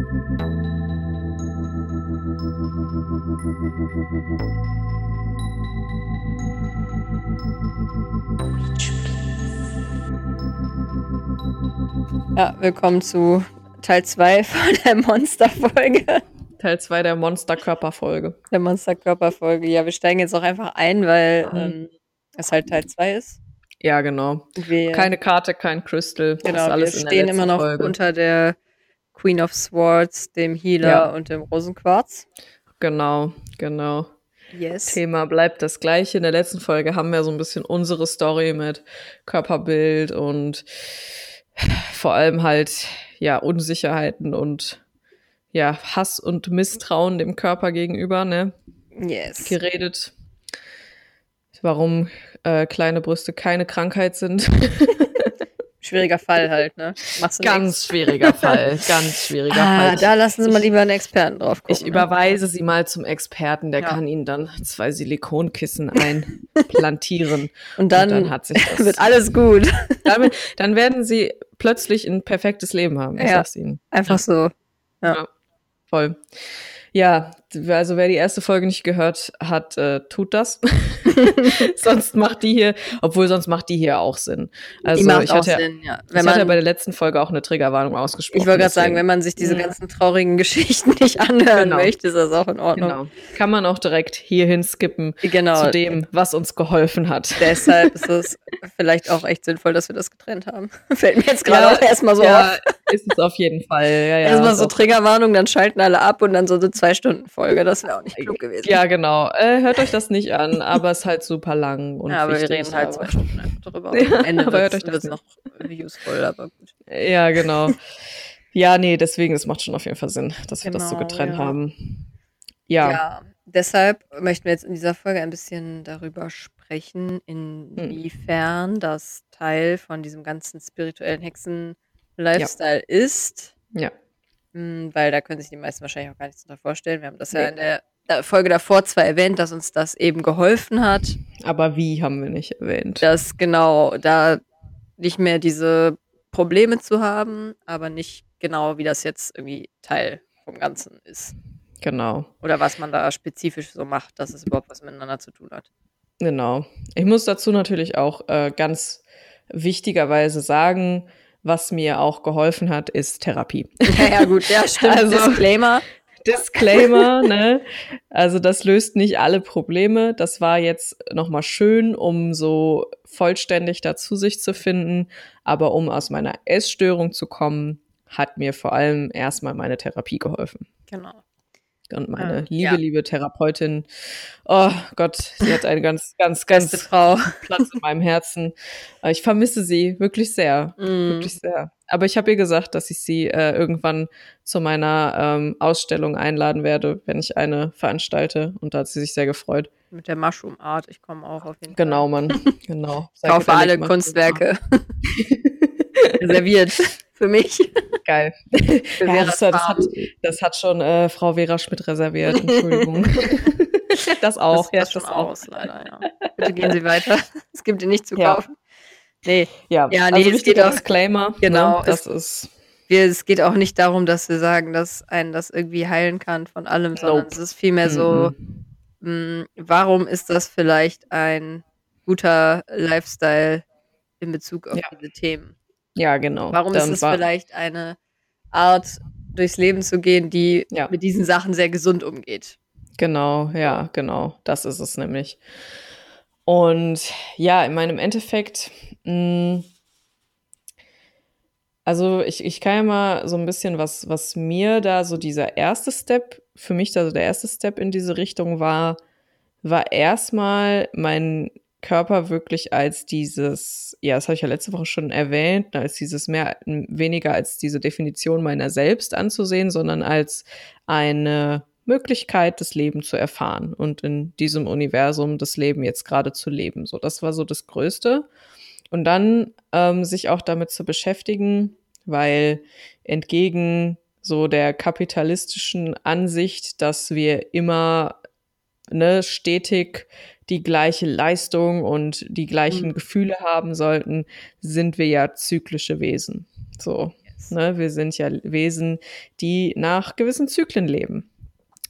Ja, willkommen zu Teil 2 von der Monsterfolge. Teil 2 der Monsterkörperfolge. Der Monsterkörperfolge. Ja, wir steigen jetzt auch einfach ein, weil ähm, es halt Teil 2 ist. Ja, genau. Wir, Keine Karte, kein Crystal. genau, wir stehen immer noch Folge. unter der Queen of Swords, dem Healer Ja. und dem Rosenquarz. Genau, genau. Yes. Thema bleibt das gleiche. In der letzten Folge haben wir so ein bisschen unsere Story mit Körperbild und vor allem halt, ja, Unsicherheiten und ja, Hass und Misstrauen dem Körper gegenüber, ne? Yes. Geredet. Warum äh, kleine Brüste keine Krankheit sind. Schwieriger Fall halt, ne? Machst du Ganz nix. schwieriger Fall. Ganz schwieriger Ah, Fall. da lassen Sie mal lieber einen Experten drauf gucken. Ich überweise sie mal zum Experten, der Ja. kann ihnen dann zwei Silikonkissen einplantieren. Ne? Und dann, dann hat sich das- wird alles gut. Damit, dann werden sie plötzlich ein perfektes Leben haben, ich Ja. sag's ihnen. Einfach so. Voll. Ja, also wer die erste Folge nicht gehört hat, äh, tut das. sonst macht die hier, obwohl sonst macht die hier auch Sinn. Also Die macht ich auch hatte, ja- Sinn, ja. ich Wenn hatte ja man, bei der letzten Folge auch eine Triggerwarnung ausgesprochen. ich wollte gerade sagen, wenn man sich diese ganzen traurigen Geschichten nicht anhören Genau. möchte, ist das auch in Ordnung. Genau. Kann man auch direkt hierhin skippen Genau. zu dem, was uns geholfen hat. Deshalb ist es vielleicht auch echt sinnvoll, dass wir das getrennt haben. Fällt mir jetzt gerade Ja, auch erstmal so ja, auf. ist es auf jeden Fall. Ja, ja, erstmal so. Triggerwarnung, dann schalten alle ab und dann so eine Zwei-Stunden-Folge. Das wäre auch nicht klug gewesen. Ja, genau. Äh, hört euch das nicht an, aber es ist halt super lang und Ja, aber wir wichtig, reden halt zwei Stunden einfach drüber. Ja, Am Ende aber hört euch das noch useful, aber gut. Ja, genau. Ja, nee, deswegen, es macht schon auf jeden Fall Sinn, dass wir das so Genau, getrennt ja. haben. Ja, Ja, deshalb möchten wir jetzt in dieser Folge ein bisschen darüber sprechen, inwiefern das Teil von diesem ganzen spirituellen Hexen-Lifestyle ist. ja, Mm, Weil da können sich die meisten wahrscheinlich auch gar nichts darunter vorstellen. Wir haben das ja Nee. in der der Folge davor zwar erwähnt, dass uns das eben geholfen hat, aber wie haben wir nicht erwähnt. dass genau da nicht mehr diese Probleme zu haben, aber nicht genau, wie das jetzt irgendwie Teil vom Ganzen ist. Genau, Oder was man da spezifisch so macht, dass es überhaupt was miteinander zu tun hat. genau. Ich muss dazu natürlich auch äh, ganz wichtigerweise sagen, was mir auch geholfen hat, ist Therapie. Ja, ja, gut, ja, stimmt. Also- Disclaimer. Disclaimer, ne? Also das löst nicht alle Probleme. Das war jetzt nochmal schön, um so vollständig dazu sich zu finden. Aber um aus meiner Essstörung zu kommen, hat mir vor allem erstmal meine Therapie geholfen. Genau. Und meine Ah, liebe, ja. liebe Therapeutin, oh Gott, sie hat einen ganz, ganz, ganz Frau. Platz in meinem Herzen. Äh, Ich vermisse sie wirklich sehr. Mm. Wirklich sehr. Aber ich habe ihr gesagt, dass ich sie äh, irgendwann zu meiner ähm, Ausstellung einladen werde, wenn ich eine veranstalte. Und da hat sie sich sehr gefreut. Mit der Mushroom Art. Ich komme auch auf jeden Genau, Fall. Mann. Genau. Kaufe alle Kunstwerke. Reserviert. Für mich. Geil. Für Ja, das, das, hat, das hat schon äh, Frau Vera Schmidt reserviert. Entschuldigung. das auch. Das ja, schon das auch. aus, leider, ja. Bitte gehen Sie weiter. Es gibt ihn nicht zu Ja. kaufen. Nee, Ja, Ja, nee, also es geht auch- Disclaimer. Genau, Ne? Das ist. wir, es geht auch nicht darum, dass wir sagen, dass einen das irgendwie heilen kann von allem, sondern Nope. es ist vielmehr so, Mhm. mh, warum ist das vielleicht ein guter Lifestyle in Bezug auf Ja. diese Themen? Ja, genau. Warum Dann ist es vielleicht eine Art, durchs Leben zu gehen, die Ja. mit diesen Sachen sehr gesund umgeht? Genau, ja, genau. Das ist es nämlich. Und ja, in meinem Endeffekt, mh, also ich, ich kann ja mal so ein bisschen, was, was mir da so dieser erste Step, für mich da so der erste Step in diese Richtung war, war erstmal mein Körper wirklich als dieses, ja, das habe ich ja letzte Woche schon erwähnt, als dieses mehr, weniger als diese Definition meiner selbst anzusehen, sondern als eine Möglichkeit, das Leben zu erfahren und in diesem Universum das Leben jetzt gerade zu leben. So, das war so das Größte. Und dann ähm, sich auch damit zu beschäftigen, weil entgegen so der kapitalistischen Ansicht, dass wir immer ne, stetig die gleiche Leistung und die gleichen Mhm. Gefühle haben sollten, sind wir ja zyklische Wesen. So. Ne? Wir sind ja Wesen, die nach gewissen Zyklen leben.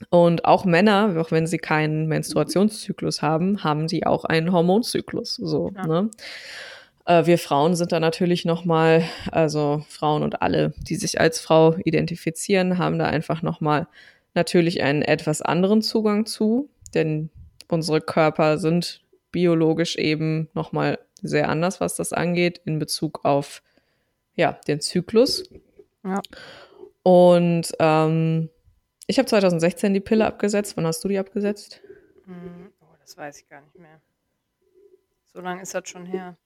Und auch Männer, auch wenn sie keinen Menstruationszyklus haben, haben sie auch einen Hormonzyklus. So, ja. ne? Äh, wir Frauen sind da natürlich noch mal, also Frauen und alle, die sich als Frau identifizieren, haben da einfach noch mal natürlich einen etwas anderen Zugang zu, denn unsere Körper sind biologisch eben noch mal sehr anders, was das angeht, in Bezug auf ja, den Zyklus. Ja. Und ähm, ich habe 2016 die Pille abgesetzt. Wann hast du die abgesetzt? Hm, oh, das weiß ich gar nicht mehr. So lange ist das schon her.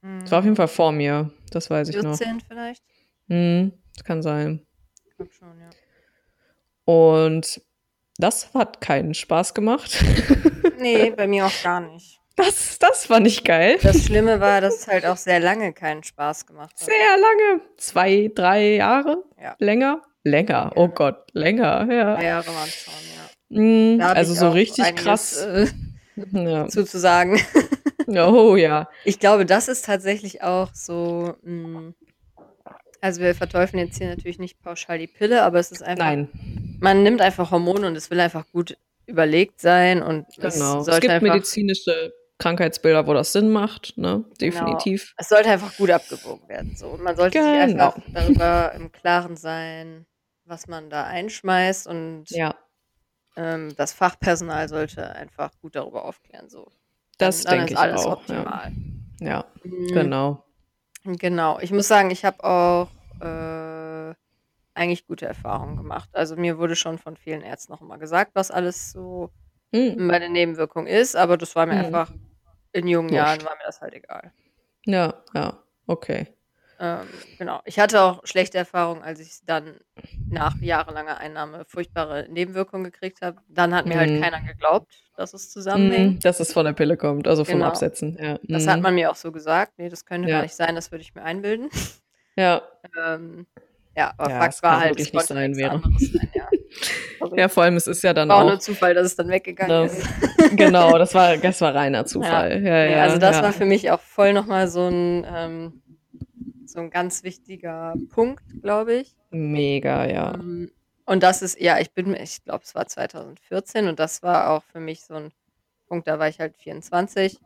Hm. Das war auf jeden Fall vor mir. Das weiß ich 14 noch. 14 vielleicht? Hm, das kann sein. Ich glaube schon, ja. Und das hat keinen Spaß gemacht. nee, bei mir auch gar nicht. Das, das war nicht geil. Das Schlimme war, dass es halt auch sehr lange keinen Spaß gemacht hat. Sehr lange. Zwei, drei Jahre? Ja. Länger? Länger. Oh Gott, länger, ja. Drei Jahre waren es schon, ja. Mm, also so richtig krass. Äh, ja. Zuzusagen. Oh ja. Ich glaube, das ist tatsächlich auch so. Mh, mm, also wir verteufeln jetzt hier natürlich nicht pauschal die Pille, aber es ist einfach. Nein. Man nimmt einfach Hormone und es will einfach gut überlegt sein und genau. es, es gibt medizinische Krankheitsbilder, wo das Sinn macht, ne? Definitiv. Genau. Es sollte einfach gut abgewogen werden. So. Und man sollte genau. sich einfach darüber im Klaren sein, was man da einschmeißt und ja. ähm, das Fachpersonal sollte einfach gut darüber aufklären. So. Das dann, dann denke ich alles auch. Optimal. Ja, ja mhm. genau. Genau. Ich muss sagen, ich habe auch äh, eigentlich gute Erfahrungen gemacht. Also mir wurde schon von vielen Ärzten noch immer gesagt, was alles so mhm. meine Nebenwirkung ist, aber das war mir mhm. einfach in jungen. Jahren war mir das halt egal. Ja, ja, okay. Ähm, genau. Ich hatte auch schlechte Erfahrungen, als ich dann nach jahrelanger Einnahme furchtbare Nebenwirkungen gekriegt habe. Dann hat mir halt mhm. halt keiner geglaubt, dass es zusammenhängt. Mhm, dass es von der Pille kommt, also vom genau. Absetzen. Ja. Das hat mhm. man mir auch so gesagt. Nee, das könnte ja. gar nicht sein, das würde ich mir einbilden. Ja. ähm, ja, aber ja, Fakt war halt, es nicht sein wäre. Sein, ja. Also, ja, vor allem, es ist ja dann war auch. nur Zufall, dass es dann weggegangen ist. genau, das war, das war reiner Zufall. Ja, ja, also das war für mich auch voll nochmal so ein, ähm, so ein ganz wichtiger Punkt, glaube ich. Mega, ja. Ähm, und das ist, ja, ich bin, ich glaube, es war 2014 und das war auch für mich so ein Punkt, da war ich halt 24.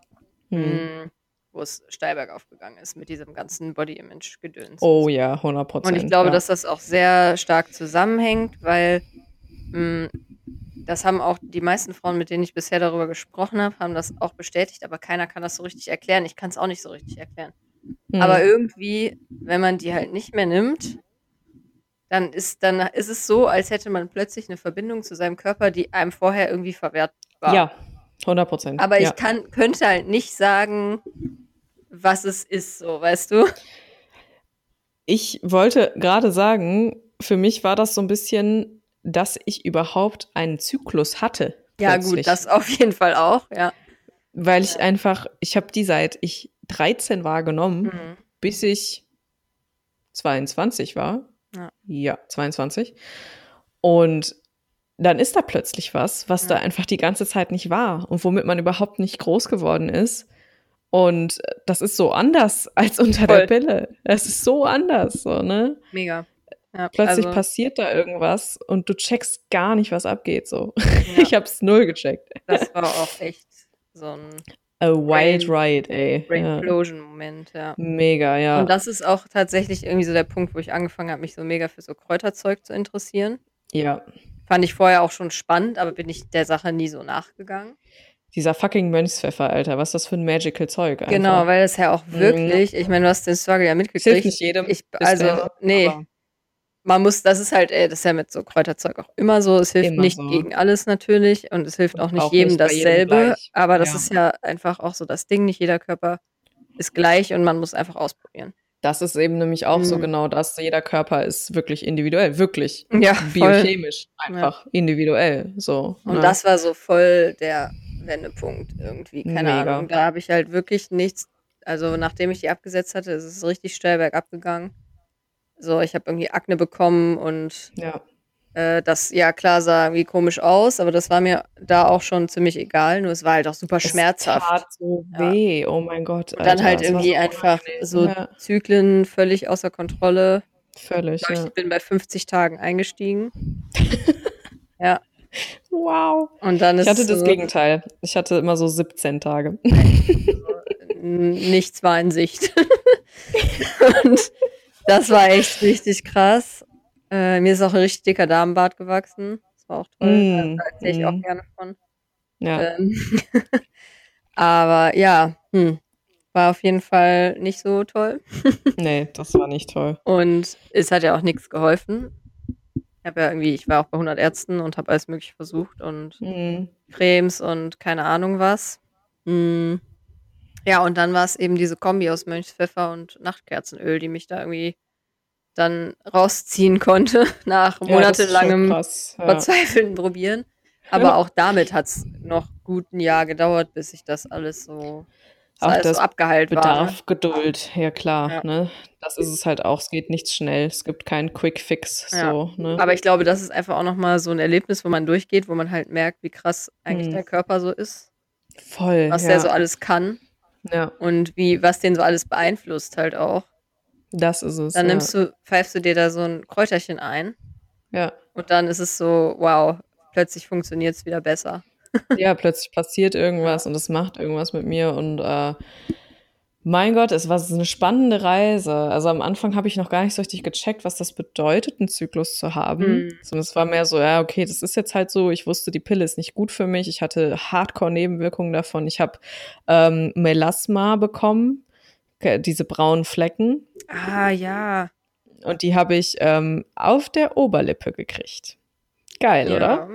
Hm. hm wo es steil bergauf gegangen ist mit diesem ganzen Body-Image-Gedöns. Oh ja, 100 Prozent. Und ich glaube, ja. dass das auch sehr stark zusammenhängt, weil mh, hm, das haben auch die meisten Frauen, mit denen ich bisher darüber gesprochen habe, haben das auch bestätigt, aber keiner kann das so richtig erklären. Ich kann es auch nicht so richtig erklären. Mhm. Aber irgendwie, wenn man die halt nicht mehr nimmt, dann ist, dann ist es so, als hätte man plötzlich eine Verbindung zu seinem Körper, die einem vorher irgendwie verwehrt war. Ja, 100 Prozent. Aber ja. ich kann, könnte halt nicht sagen, was es ist, so, weißt du? Ich wollte gerade sagen, für mich war das so ein bisschen, dass ich überhaupt einen Zyklus hatte. Ja, plötzlich. gut, das auf jeden Fall auch, ja. Weil ich einfach, ich habe die seit ich 13 war genommen, mhm. bis ich 22 war. Ja. ja, 22. Und dann ist da plötzlich was, was ja. da einfach die ganze Zeit nicht war und womit man überhaupt nicht groß geworden ist. Und das ist so anders als unter Voll. der Pille. Es ist so anders, so, ne? Mega. Ja, Plötzlich also, passiert da irgendwas und du checkst gar nicht, was abgeht, so. Ja. Ich hab's null gecheckt. Das war auch echt so ein A wild ride, ey. Brainplosion-Moment, ja. Mega, ja. Und das ist auch tatsächlich irgendwie so der Punkt, wo ich angefangen habe, mich so mega für so Kräuterzeug zu interessieren. Ja. Fand ich vorher auch schon spannend, aber bin ich der Sache nie so nachgegangen. Dieser fucking Mönchspfeffer, Alter, was ist das für ein magical Zeug? Einfach. Genau, weil es ja auch mhm. wirklich, mhm. ich meine, du hast den Struggle ja mitgekriegt. Hilft nicht jedem. Ich, also, nee. Man muss, das ist halt, ey, das ist ja mit so Kräuterzeug auch immer so. Es hilft immer nicht so. gegen alles natürlich und es hilft auch nicht auch jedem dasselbe. Jedem aber das ja. ist ja einfach auch so das Ding. Nicht jeder Körper ist gleich und man muss einfach ausprobieren. Das ist eben nämlich auch mhm. so genau das. Jeder Körper ist wirklich individuell, wirklich ja, biochemisch voll. einfach ja. individuell. So. Und ja. das war so voll der Wendepunkt irgendwie. Keine Mega. Ahnung. Da habe ich halt wirklich nichts. Also nachdem ich die abgesetzt hatte, ist es richtig steil bergab gegangen. So, ich habe irgendwie Akne bekommen und ja. Äh, das, ja klar, sah irgendwie komisch aus, aber das war mir da auch schon ziemlich egal. Nur es war halt auch super es schmerzhaft. Tat so weh, ja. oh mein Gott. Alter, und dann halt irgendwie einfach so ja. Zyklen völlig außer Kontrolle. Völlig, Ich ja. bin bei 50 Tagen eingestiegen. ja. Wow. Und dann ist Ich hatte das so, Gegenteil. Ich hatte immer so 17 Tage. nichts war in Sicht. und das war echt richtig krass. Äh, mir ist auch ein richtig dicker Darmbart gewachsen. Das war auch toll. Mm, da erzähle ich mm. auch gerne von. Ja. Ähm, aber ja, hm, war auf jeden Fall nicht so toll. Nee, das war nicht toll. Und es hat ja auch nichts geholfen. Ich habe ja irgendwie, ich war auch bei 100 Ärzten und habe alles mögliche versucht und Mhm. Cremes und keine Ahnung was. Hm. Ja, und dann war es eben diese Kombi aus Mönchspfeffer und Nachtkerzenöl, die mich da irgendwie dann rausziehen konnte nach Ja, monatelangem krass. Ja. verzweifelten Probieren. Aber auch damit hat es noch gut ein Jahr gedauert, bis ich das alles so, das Auch alles das so abgeheilt war. Ne? Bedarf Geduld, ja klar. Ja. Ne? Das ist es halt auch. Es geht nicht schnell. Es gibt keinen Quick Fix. Ja. So, ne? Aber ich glaube, das ist einfach auch nochmal so ein Erlebnis, wo man durchgeht, wo man halt merkt, wie krass eigentlich Hm. der Körper so ist, Voll. was ja. der so alles kann ja, und wie, was den so alles beeinflusst halt auch. das ist es. Dann ja. nimmst du, pfeifst du dir da so ein Kräuterchen ein ja. und dann ist es so, wow, plötzlich funktioniert es wieder besser. ja, plötzlich passiert irgendwas und es macht irgendwas mit mir und äh, mein Gott, es war so eine spannende Reise. Also am Anfang habe ich noch gar nicht so richtig gecheckt, was das bedeutet, einen Zyklus zu haben. Mhm. Sondern es war mehr so, ja, okay, das ist jetzt halt so. Ich wusste, die Pille ist nicht gut für mich. Ich hatte Hardcore-Nebenwirkungen davon. Ich habe ähm, Melasma bekommen, diese braunen Flecken. Ah, ja. Und die habe ich ähm, auf der Oberlippe gekriegt. Geil, ja. oder?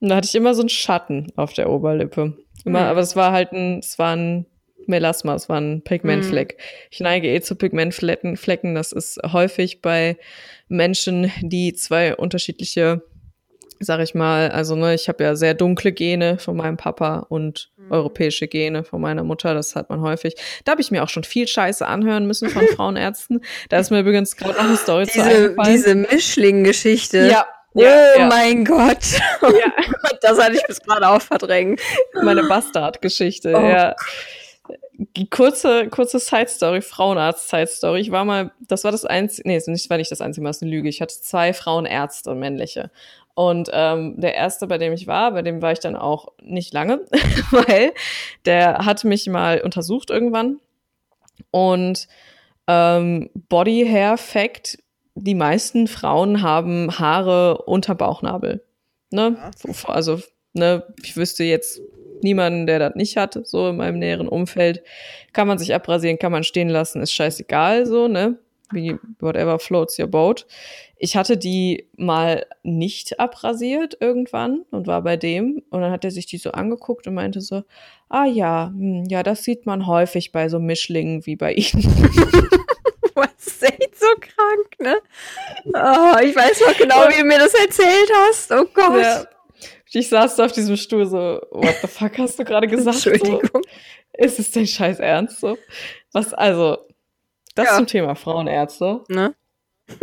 Und da hatte ich immer so einen Schatten auf der Oberlippe. Immer, Hm. aber es war halt ein, es war ein Melasma, es war ein Pigmentfleck. Hm. Ich neige eh zu Pigmentflecken. Flecken. Das ist häufig bei Menschen, die zwei unterschiedliche, sag ich mal, also ne, ich habe ja sehr dunkle Gene von meinem Papa und Hm. europäische Gene von meiner Mutter. Das hat man häufig. Da habe ich mir auch schon viel Scheiße anhören müssen von Frauenärzten. Da ist mir übrigens gerade noch eine Story zu Diese, eingefallen. diese Mischling-Geschichte. ja, Oh ja, ja. mein Gott. Ja. Das hatte ich bis gerade auch verdrängt. meine Bastard-Geschichte, Oh ja. Kurze, kurze Side-Story, Frauenarzt-Side-Story. Ich war mal, das war das einzige, nee, das war nicht das einzige Mal, das ist eine Lüge. Ich hatte zwei Frauenärzte, männliche. Und ähm, der erste, bei dem ich war, bei dem war ich dann auch nicht lange, weil der hat mich mal untersucht irgendwann. Und ähm, Body Hair Fact, die meisten Frauen haben Haare unter Bauchnabel. Ne? Ja. Also, ne, ich wüsste jetzt niemanden, der das nicht hat, so in meinem näheren Umfeld. Kann man sich abrasieren, kann man stehen lassen, ist scheißegal, so, ne? Wie, whatever floats your boat. Ich hatte die mal nicht abrasiert irgendwann und war bei dem und dann hat er sich die so angeguckt und meinte so, ah ja, hm, ja, das sieht man häufig bei so Mischlingen wie bei Ihnen. Was ist echt so krank, ne? Oh, ich weiß noch genau, wie du mir das erzählt hast. Oh Gott. Ja. Ich saß da auf diesem Stuhl so, what the fuck hast du gerade gesagt? So, Entschuldigung. ist es dein scheiß Ernst so? Was, also, das Ja. zum Thema Frauenärzte. Ne?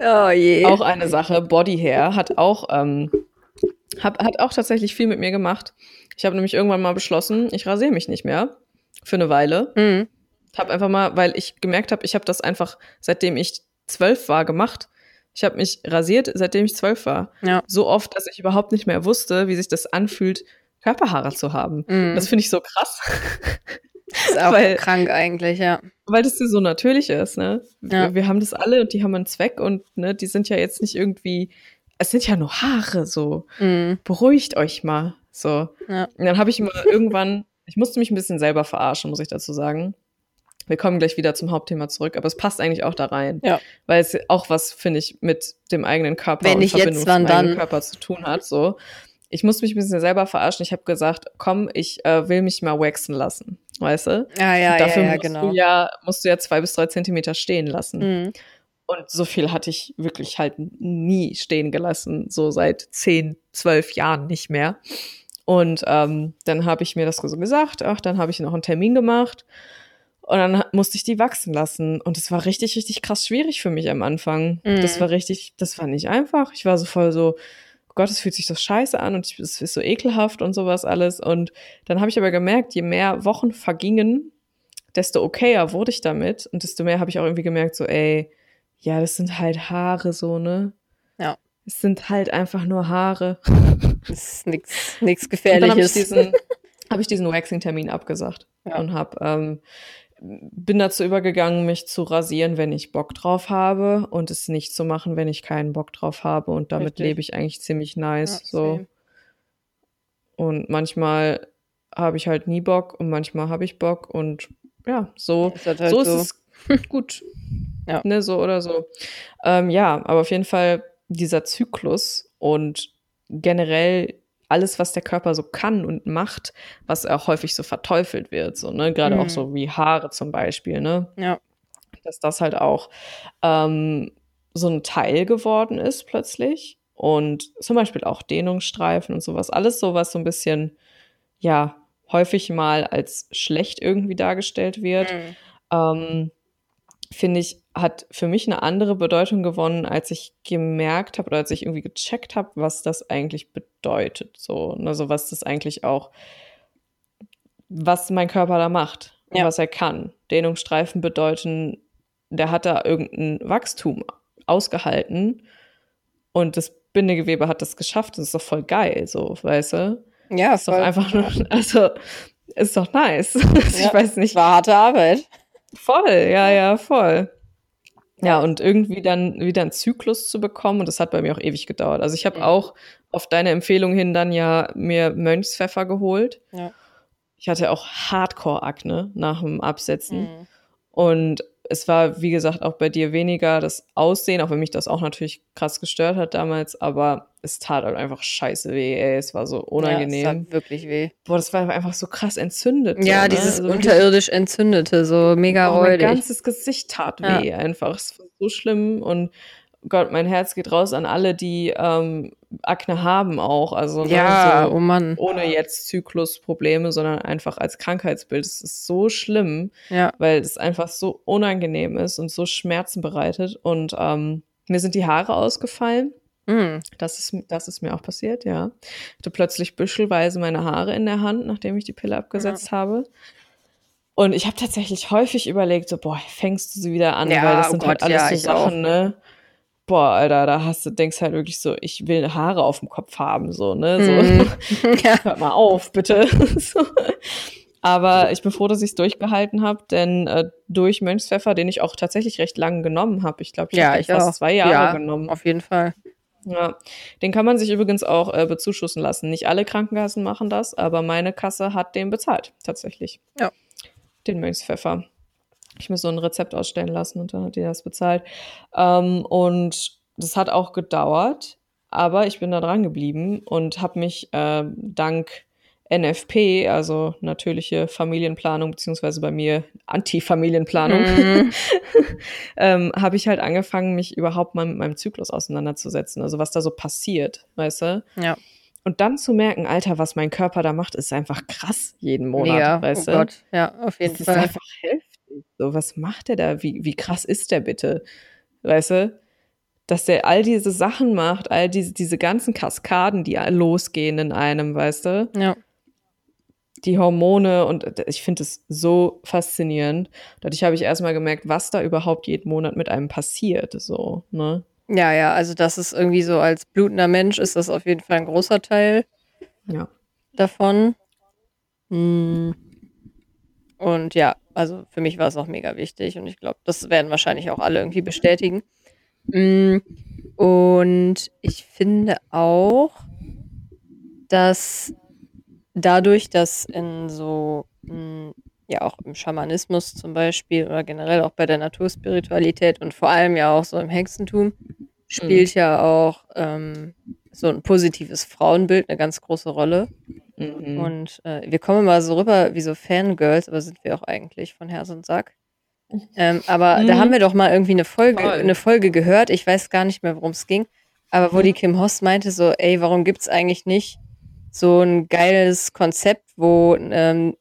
oh je. Auch eine Sache, Body Hair hat auch, ähm, hab, hat auch tatsächlich viel mit mir gemacht. Ich habe nämlich irgendwann mal beschlossen, ich rasiere mich nicht mehr für eine Weile. Mhm. Hab einfach mal, weil ich gemerkt habe, ich habe das einfach, seitdem ich zwölf war, gemacht. Ich habe mich rasiert, seitdem ich zwölf war. Ja. So oft, dass ich überhaupt nicht mehr wusste, wie sich das anfühlt, Körperhaare zu haben. Mhm. Das finde ich so krass, Das ist auch weil- krank eigentlich, ja. weil das so natürlich ist. Ne? Ja. Wir, wir haben das alle und die haben einen Zweck und ne, die sind ja jetzt nicht irgendwie, es sind ja nur Haare, so Mhm. beruhigt euch mal. So. Ja. Und dann habe ich mal irgendwann, ich musste mich ein bisschen selber verarschen, muss ich dazu sagen. Wir kommen gleich wieder zum Hauptthema zurück, aber es passt eigentlich auch da rein. Ja. Weil es auch was, finde ich, mit dem eigenen Körper Wenn und nicht Verbindung jetzt, wann dann? Körper zu tun hat. So. Ich musste mich ein bisschen selber verarschen. Ich habe gesagt, komm, ich äh, will mich mal waxen lassen. Weißt du? Ja, ja, Dafür ja, ja, musst, genau. du ja, musst du ja zwei bis drei Zentimeter stehen lassen. Mhm. Und so viel hatte ich wirklich halt nie stehen gelassen, so seit zehn, zwölf Jahren nicht mehr. Und ähm, dann habe ich mir das so gesagt, ach, dann habe ich noch einen Termin gemacht und dann musste ich die wachsen lassen. Und es war richtig, richtig krass schwierig für mich am Anfang. Mhm. Das war richtig, das war nicht einfach. Ich war so voll so, oh Gott, es fühlt sich so scheiße an und es ist so ekelhaft und sowas alles. Und dann habe ich aber gemerkt, je mehr Wochen vergingen, desto okayer wurde ich damit und desto mehr habe ich auch irgendwie gemerkt, so, ey, ja, das sind halt Haare so, ne? Ja. Es sind halt einfach nur Haare. Das ist nichts Gefährliches. Habe ich diesen, hab ich diesen Waxing-Termin abgesagt Ja. und hab, ähm, bin dazu übergegangen, mich zu rasieren, wenn ich Bock drauf habe und es nicht zu machen, wenn ich keinen Bock drauf habe. Und damit Richtig. lebe ich eigentlich ziemlich nice. Ja, so. same. Und manchmal habe ich halt nie Bock und manchmal habe ich Bock und ja, so, Ist halt so ist so. es gut. Ja. Ne, so oder so. Ähm, ja, aber auf jeden Fall dieser Zyklus und generell alles, was der Körper so kann und macht, was auch häufig so verteufelt wird, so, ne, gerade auch Mhm. so wie Haare zum Beispiel, ne, Ja. dass das halt auch ähm, so ein Teil geworden ist plötzlich. Und zum Beispiel auch Dehnungsstreifen und sowas. Alles sowas so ein bisschen, ja, häufig mal als schlecht irgendwie dargestellt wird. Mhm. Ähm, finde ich, hat für mich eine andere Bedeutung gewonnen, als ich gemerkt habe oder als ich irgendwie gecheckt habe, was das eigentlich bedeutet. So, also was das eigentlich auch, was mein Körper da macht und Ja. was er kann. Dehnungsstreifen bedeuten, der hat da irgendein Wachstum ausgehalten und das Bindegewebe hat das geschafft. Das ist doch voll geil, so, weißt du? Ja, Ist doch einfach nur, also, ist doch nice. ich Ja, weiß nicht. War harte Arbeit. Voll, ja, ja, voll. Ja, und irgendwie dann wieder einen Zyklus zu bekommen, und das hat bei mir auch ewig gedauert. Also ich habe Mhm. auch auf deine Empfehlung hin dann ja mir Mönchspfeffer geholt. Ja. Ich hatte auch Hardcore-Akne nach dem Absetzen. Mhm. Und es war, wie gesagt, auch bei dir weniger das Aussehen, auch wenn mich das auch natürlich krass gestört hat damals, aber es tat halt einfach scheiße weh, ey. Es war so Ja, es unangenehm. tat wirklich weh. Boah, das war einfach so krass entzündet. Ja, so, ne? dieses Also unterirdisch entzündete, so mega Oh, mein räudig. ganzes Gesicht tat Ja. weh einfach. Es war so schlimm und Gott, mein Herz geht raus an alle, die ähm, Akne haben auch. Also ne, Ja, so, oh Mann. ohne jetzt Zyklusprobleme, sondern einfach als Krankheitsbild. Es ist so schlimm, Ja. weil es einfach so unangenehm ist und so Schmerzen bereitet. Und ähm, mir sind die Haare ausgefallen. Mhm. Das ist, das ist mir auch passiert, ja. Ich hatte plötzlich büschelweise meine Haare in der Hand, nachdem ich die Pille abgesetzt habe. Und ich habe tatsächlich häufig überlegt, so, boah, fängst du sie wieder an, Ja, weil das oh sind halt Gott, alles ja, so Sachen, ne? Boah, Alter, da hast du, denkst halt wirklich so, ich will Haare auf dem Kopf haben, so, ne? So, Mhm. ja. hört mal auf, bitte. so. Aber ich bin froh, dass ich es durchgehalten habe, denn äh, durch Mönchspfeffer, den ich auch tatsächlich recht lang genommen habe, ich glaube, ich Ja, habe fast auch. zwei Jahre ja, genommen. Auf jeden Fall. Ja, den kann man sich übrigens auch äh, bezuschussen lassen. Nicht alle Krankenkassen machen das, aber meine Kasse hat den bezahlt, tatsächlich. Ja. Den Mönchspfeffer. Ich muss so ein Rezept ausstellen lassen und dann hat die das bezahlt. Ähm, und das hat auch gedauert, aber ich bin da dran geblieben und habe mich äh, dank NFP, also natürliche Familienplanung, beziehungsweise bei mir Anti-Familienplanung, Mhm. ähm, habe ich halt angefangen, mich überhaupt mal mit meinem Zyklus auseinanderzusetzen. Also was da so passiert, weißt du? Ja. Und dann zu merken, Alter, was mein Körper da macht, ist einfach krass jeden Monat, Mega. weißt oh du? Gott. Ja, auf jeden Das ist Fall. einfach heftig. So, was macht der da? Wie, wie krass ist der bitte? Weißt du? Dass der all diese Sachen macht, all diese, diese ganzen Kaskaden, die losgehen in einem, weißt du? Ja. die Hormone und ich finde es so faszinierend. Dadurch habe ich erstmal gemerkt, was da überhaupt jeden Monat mit einem passiert, so, ne? Ja, ja, also das ist irgendwie so, als blutender Mensch ist das auf jeden Fall ein großer Teil Ja. davon. Hm. Und ja, also für mich war es auch mega wichtig und ich glaube, das werden wahrscheinlich auch alle irgendwie bestätigen. Hm. Und ich finde auch, dass dadurch, dass in so, hm, ja auch im Schamanismus zum Beispiel oder generell auch bei der Naturspiritualität und vor allem ja auch so im Hexentum, spielt ja auch ähm, so ein positives Frauenbild eine ganz große Rolle. Mhm. Und äh, wir kommen mal so rüber wie so Fangirls, aber sind wir auch eigentlich von Herz und Sack. Ähm, aber da Mhm. haben wir doch mal irgendwie eine Folge, Voll. eine Folge gehört. Ich weiß gar nicht mehr, worum es ging. Aber wo die Kim Hoss meinte so, ey, warum gibt's eigentlich nicht so ein geiles Konzept, wo ähm,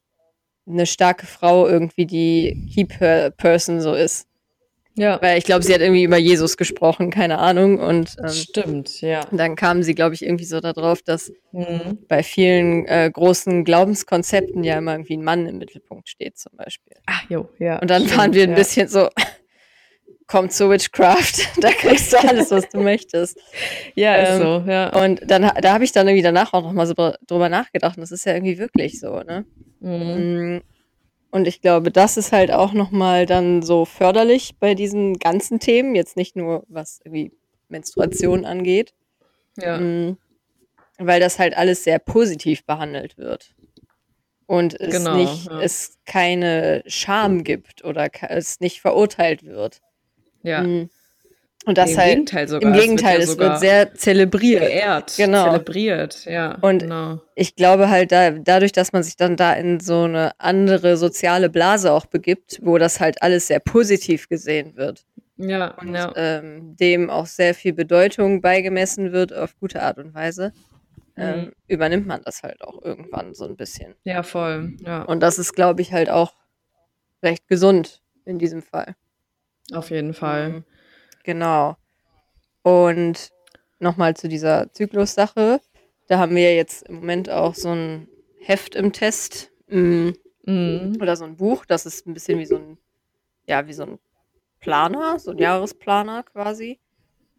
eine starke Frau irgendwie die Key Per- Person so ist? Ja. Weil ich glaube, sie hat irgendwie über Jesus gesprochen, keine Ahnung. Und ähm, Stimmt, ja. dann kam sie, glaube ich, irgendwie so darauf, dass Mhm. bei vielen äh, großen Glaubenskonzepten ja immer irgendwie ein Mann im Mittelpunkt steht, zum Beispiel. Ach, jo, ja. Und dann stimmt, waren wir ein ja. bisschen so, komm zu Witchcraft, da kriegst du alles, was du möchtest. Ja, ist ähm, so, ja. Und dann, da habe ich dann irgendwie danach auch nochmal so dr- drüber nachgedacht. Und das ist ja irgendwie wirklich so, ne? Mhm. Und ich glaube, das ist halt auch nochmal dann so förderlich bei diesen ganzen Themen, jetzt nicht nur was irgendwie Menstruation angeht, Ja. mm, weil das halt alles sehr positiv behandelt wird. Und es Genau, nicht, ja. es keine Scham gibt oder es nicht verurteilt wird. ja. Mm. Und das Im halt Gegenteil sogar. im es Gegenteil, ja es wird sehr zelebriert. geehrt, Genau. zelebriert, ja. Und- genau. ich glaube halt, da, dadurch, dass man sich dann da in so eine andere soziale Blase auch begibt, wo das halt alles sehr positiv gesehen wird Ja, und ja. ähm, dem auch sehr viel Bedeutung beigemessen wird auf gute Art und Weise, ähm, Mhm. übernimmt man das halt auch irgendwann so ein bisschen. ja, voll. Ja, Und das ist, glaube ich, halt auch recht gesund in diesem Fall. auf jeden Fall. Mhm. Genau. Und nochmal zu dieser Zyklus-Sache. Da haben wir jetzt im Moment auch so ein Heft im Test mm, Mhm. oder so ein Buch. Das ist ein bisschen wie so ein, ja, wie so ein Planer, so ein Jahresplaner quasi.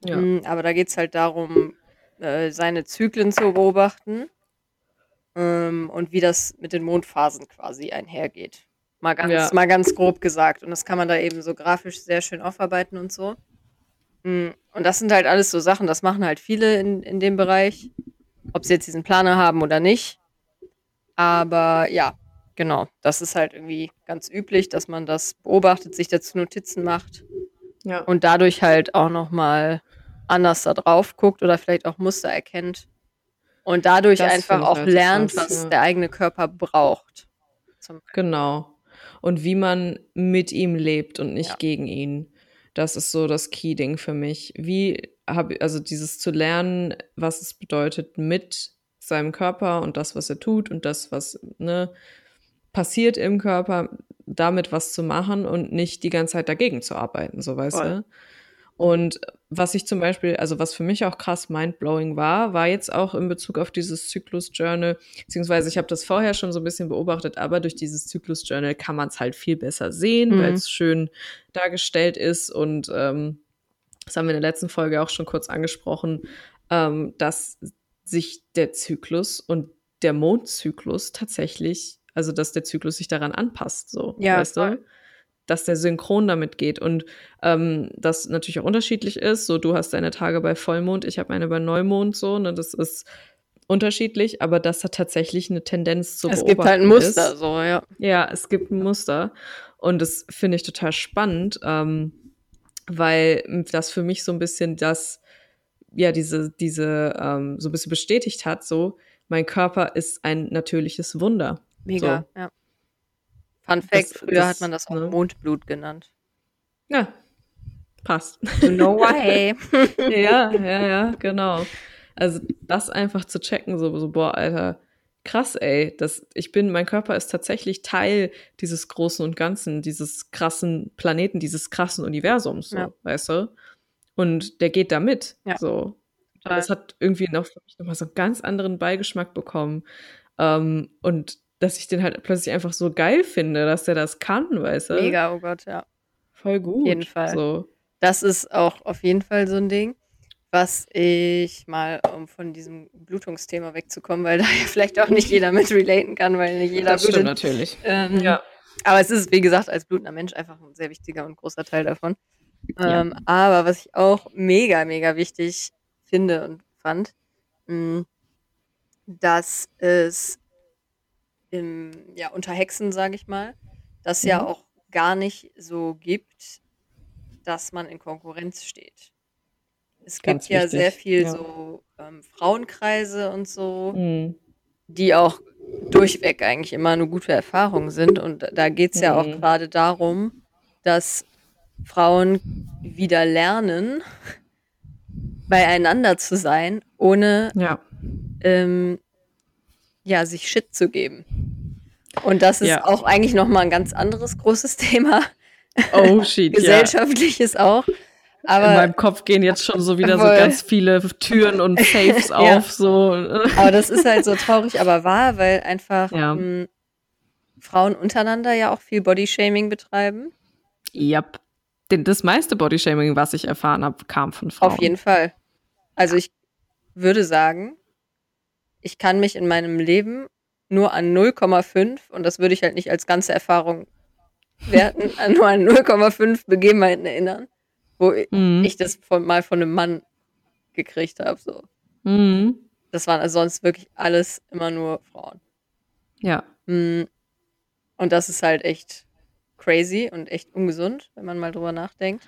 Ja. Mm, Aber da geht es halt darum, äh, seine Zyklen zu beobachten ähm, und wie das mit den Mondphasen quasi einhergeht. Mal ganz, Ja. mal ganz grob gesagt. Und das kann man da eben so grafisch sehr schön aufarbeiten und so. Mm, Und das sind halt alles so Sachen, das machen halt viele in, in dem Bereich, ob sie jetzt diesen Planer haben oder nicht. Aber ja, genau, das ist halt irgendwie ganz üblich, dass man das beobachtet, sich dazu Notizen macht ja. und dadurch halt auch noch mal anders da drauf guckt oder vielleicht auch Muster erkennt und dadurch Das einfach auch halt lernt, krass, was ja. der eigene Körper braucht. Genau. Und wie man mit ihm lebt und nicht Ja. gegen ihn. Das ist so das Key-Ding für mich. Wie habe also dieses zu lernen, was es bedeutet, mit seinem Körper und das, was er tut und das, was ne, passiert im Körper, damit was zu machen und nicht die ganze Zeit dagegen zu arbeiten, so weißt Voll. du. Und was ich zum Beispiel, also was für mich auch krass mindblowing war, war jetzt auch in Bezug auf dieses Zyklus-Journal, beziehungsweise ich habe das vorher schon so ein bisschen beobachtet, aber durch dieses Zyklus-Journal kann man es halt viel besser sehen, Mhm. weil es schön dargestellt ist und ähm, das haben wir in der letzten Folge auch schon kurz angesprochen, ähm, dass sich der Zyklus und der Mondzyklus tatsächlich, also dass der Zyklus sich daran anpasst, so, Ja, weißt voll. du? Dass der synchron damit geht und ähm, das natürlich auch unterschiedlich ist. So, du hast deine Tage bei Vollmond, ich habe meine bei Neumond, so, ne, das ist unterschiedlich, aber das hat tatsächlich eine Tendenz zu es gibt halt ein beobachten Muster, ist. so, ja. Ja, es gibt ein Muster. Und das finde ich total spannend, ähm, weil das für mich so ein bisschen das, ja, diese, diese, ähm, so ein bisschen bestätigt hat, so, mein Körper ist ein natürliches Wunder. Mega, ja. Fun Fact, Das- früher das, hat man das auch ne? Mondblut genannt. Ja, passt. No way. ja, ja, ja, genau. Also das einfach zu checken, so, so boah, Alter, krass, ey, das, ich bin, mein Körper ist tatsächlich Teil dieses Großen und Ganzen, dieses krassen Planeten, dieses krassen Universums, so, Ja. weißt du? Und der geht da mit, Ja. so. Das hat irgendwie noch nochmal so einen ganz anderen Beigeschmack bekommen. Ähm, und dass ich den halt plötzlich einfach so geil finde, dass der das kann, weißt du? Mega, oh Gott, ja. Voll gut. jeden Fall. So. Das ist auch auf jeden Fall so ein Ding, was ich mal, um von diesem Blutungsthema wegzukommen, weil da ja vielleicht auch nicht jeder mit relaten kann, weil nicht jeder Das stimmt blutet. natürlich. Ähm, Ja. Aber es ist, wie gesagt, als blutender Mensch einfach ein sehr wichtiger und großer Teil davon. Ja. Ähm, aber was ich auch mega, mega wichtig finde und fand, mh, dass es im, ja, unter Hexen, sage ich mal, das ja Mhm. auch gar nicht so gibt, dass man in Konkurrenz steht. Es Ganz gibt ja wichtig, sehr viel ja. so ähm, Frauenkreise und so, Mhm. die auch durchweg eigentlich immer eine gute Erfahrung sind. Und da geht es ja auch Mhm. gerade darum, dass Frauen wieder lernen, beieinander zu sein, ohne Ja. ähm, ja, sich Shit zu geben. Und das ist Ja. auch eigentlich nochmal ein ganz anderes großes Thema. Oh shit, Gesellschaftliches ja. auch. Aber in meinem Kopf gehen jetzt schon so wieder voll. so ganz viele Türen und Safes ja. auf. So. Aber das ist halt so traurig, aber wahr, weil einfach ja. m, hm, Frauen untereinander ja auch viel Bodyshaming betreiben. Ja. Yep. Das meiste Bodyshaming, was ich erfahren habe, kam von Frauen. Auf jeden Fall. Also ich würde sagen, ich kann mich in meinem Leben nur an 0,5 und das würde ich halt nicht als ganze Erfahrung werten, nur an 0,5 Begebenheiten erinnern, wo mhm. ich das von, mal von einem Mann gekriegt habe. So. Mhm. Das waren also sonst wirklich alles immer nur Frauen. Ja. Mhm. Und das ist halt echt crazy und echt ungesund, wenn man mal drüber nachdenkt.